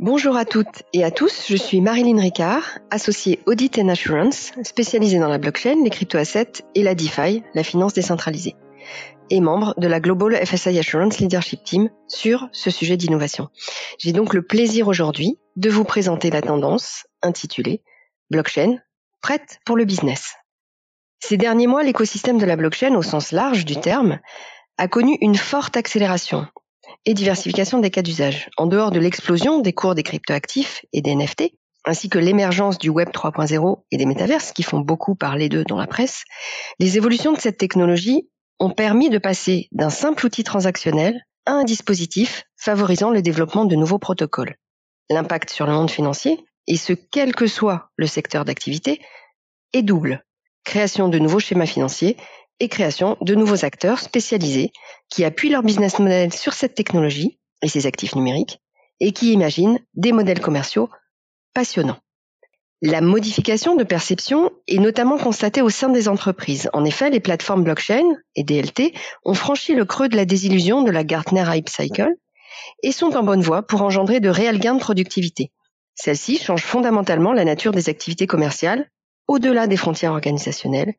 Bonjour à toutes et à tous, je suis Marilyn Ricard, associée Audit and Assurance, spécialisée dans la blockchain, les crypto-assets et la DeFi, la finance décentralisée, et membre de la Global FSI Assurance Leadership Team sur ce sujet d'innovation. J'ai donc le plaisir aujourd'hui de vous présenter la tendance intitulée Blockchain, prête pour le business. Ces derniers mois, l'écosystème de la blockchain au sens large du terme a connu une forte accélération et diversification des cas d'usage. En dehors de l'explosion des cours des cryptoactifs et des NFT, ainsi que l'émergence du Web 3.0 et des métaverses qui font beaucoup parler d'eux dans la presse, les évolutions de cette technologie ont permis de passer d'un simple outil transactionnel à un dispositif favorisant le développement de nouveaux protocoles. L'impact sur le monde financier, et ce quel que soit le secteur d'activité, est double. Création de nouveaux schémas financiers et création de nouveaux acteurs spécialisés qui appuient leur business model sur cette technologie et ses actifs numériques et qui imaginent des modèles commerciaux passionnants. La modification de perception est notamment constatée au sein des entreprises. En effet, les plateformes blockchain et DLT ont franchi le creux de la désillusion de la Gartner Hype Cycle et sont en bonne voie pour engendrer de réels gains de productivité. Celles-ci changent fondamentalement la nature des activités commerciales au-delà des frontières organisationnelles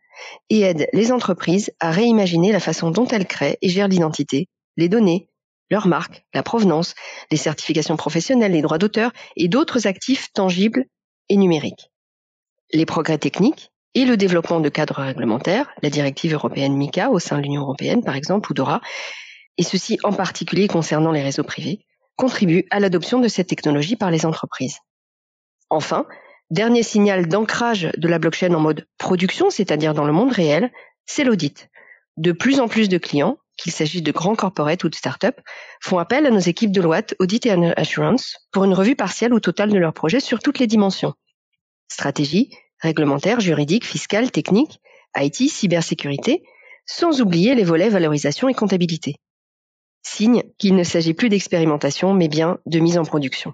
et aide les entreprises à réimaginer la façon dont elles créent et gèrent l'identité, les données, leur marque, la provenance, les certifications professionnelles, les droits d'auteur et d'autres actifs tangibles et numériques. Les progrès techniques et le développement de cadres réglementaires, la directive européenne MICA au sein de l'Union européenne par exemple ou DORA, et ceci en particulier concernant les réseaux privés, contribuent à l'adoption de cette technologie par les entreprises. Enfin, Dernier signal d'ancrage de la blockchain en mode production, c'est-à-dire dans le monde réel, c'est l'audit. De plus en plus de clients, qu'il s'agisse de grands corporates ou de start-up, font appel à nos équipes de Deloitte Audit et Assurance pour une revue partielle ou totale de leur projet sur toutes les dimensions. Stratégie, réglementaire, juridique, fiscale, technique, IT, cybersécurité, sans oublier les volets valorisation et comptabilité. Signe qu'il ne s'agit plus d'expérimentation, mais bien de mise en production.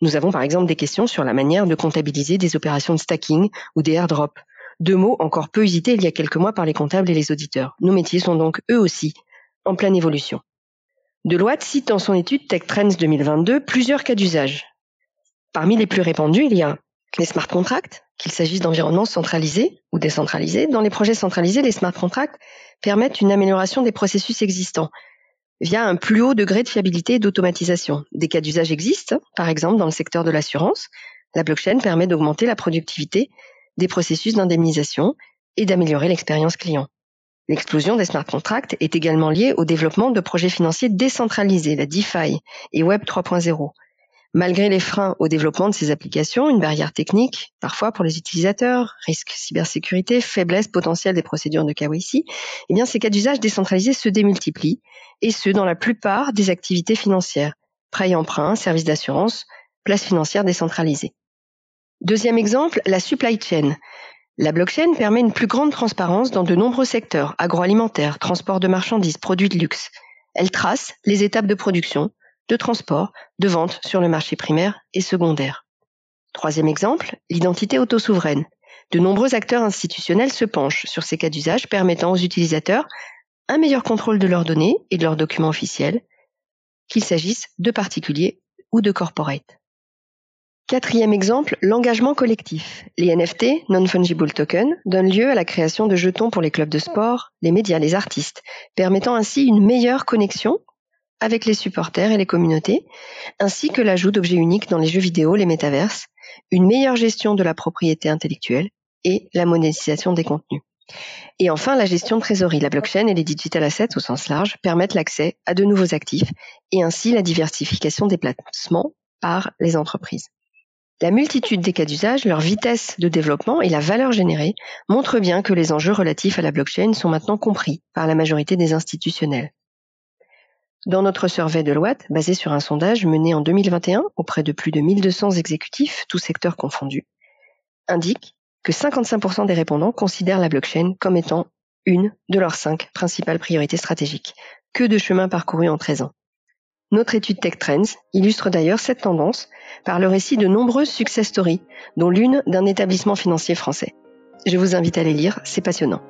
Nous avons par exemple des questions sur la manière de comptabiliser des opérations de stacking ou des airdrops, deux mots encore peu hésités il y a quelques mois par les comptables et les auditeurs. Nos métiers sont donc eux aussi en pleine évolution. Deloitte cite dans son étude Tech Trends 2022 plusieurs cas d'usage. Parmi les plus répandus, il y a les smart contracts, qu'il s'agisse d'environnements centralisés ou décentralisés. Dans les projets centralisés, les smart contracts permettent une amélioration des processus existants, via un plus haut degré de fiabilité et d'automatisation. Des cas d'usage existent, par exemple dans le secteur de l'assurance. La blockchain permet d'augmenter la productivité des processus d'indemnisation et d'améliorer l'expérience client. L'explosion des smart contracts est également liée au développement de projets financiers décentralisés, la DeFi et Web 3.0. Malgré les freins au développement de ces applications, une barrière technique, parfois pour les utilisateurs, risque cybersécurité, faiblesse potentielle des procédures de KYC, eh bien, ces cas d'usage décentralisés se démultiplient, et ce, dans la plupart des activités financières, prêt et emprunt, services d'assurance, places financières décentralisées. Deuxième exemple, la supply chain. La blockchain permet une plus grande transparence dans de nombreux secteurs, agroalimentaire, transport de marchandises, produits de luxe. Elle trace les étapes de production, de transport, de vente sur le marché primaire et secondaire. Troisième exemple, l'identité autosouveraine. De nombreux acteurs institutionnels se penchent sur ces cas d'usage permettant aux utilisateurs un meilleur contrôle de leurs données et de leurs documents officiels, qu'il s'agisse de particuliers ou de corporate. Quatrième exemple, l'engagement collectif. Les NFT, non-fungible tokens, donnent lieu à la création de jetons pour les clubs de sport, les médias, les artistes, permettant ainsi une meilleure connexion avec les supporters et les communautés, ainsi que l'ajout d'objets uniques dans les jeux vidéo, les métaverses, une meilleure gestion de la propriété intellectuelle et la monétisation des contenus. Et enfin, la gestion de trésorerie. La blockchain et les digital assets au sens large permettent l'accès à de nouveaux actifs et ainsi la diversification des placements par les entreprises. La multitude des cas d'usage, leur vitesse de développement et la valeur générée montrent bien que les enjeux relatifs à la blockchain sont maintenant compris par la majorité des institutionnels dans notre survey de Deloitte, basé sur un sondage mené en 2021 auprès de plus de 1200 exécutifs, tous secteurs confondus, indique que 55% des répondants considèrent la blockchain comme étant une de leurs cinq principales priorités stratégiques. Que de chemin parcouru en 13 ans. Notre étude Tech Trends illustre d'ailleurs cette tendance par le récit de nombreuses success stories, dont l'une d'un établissement financier français. Je vous invite à les lire, c'est passionnant.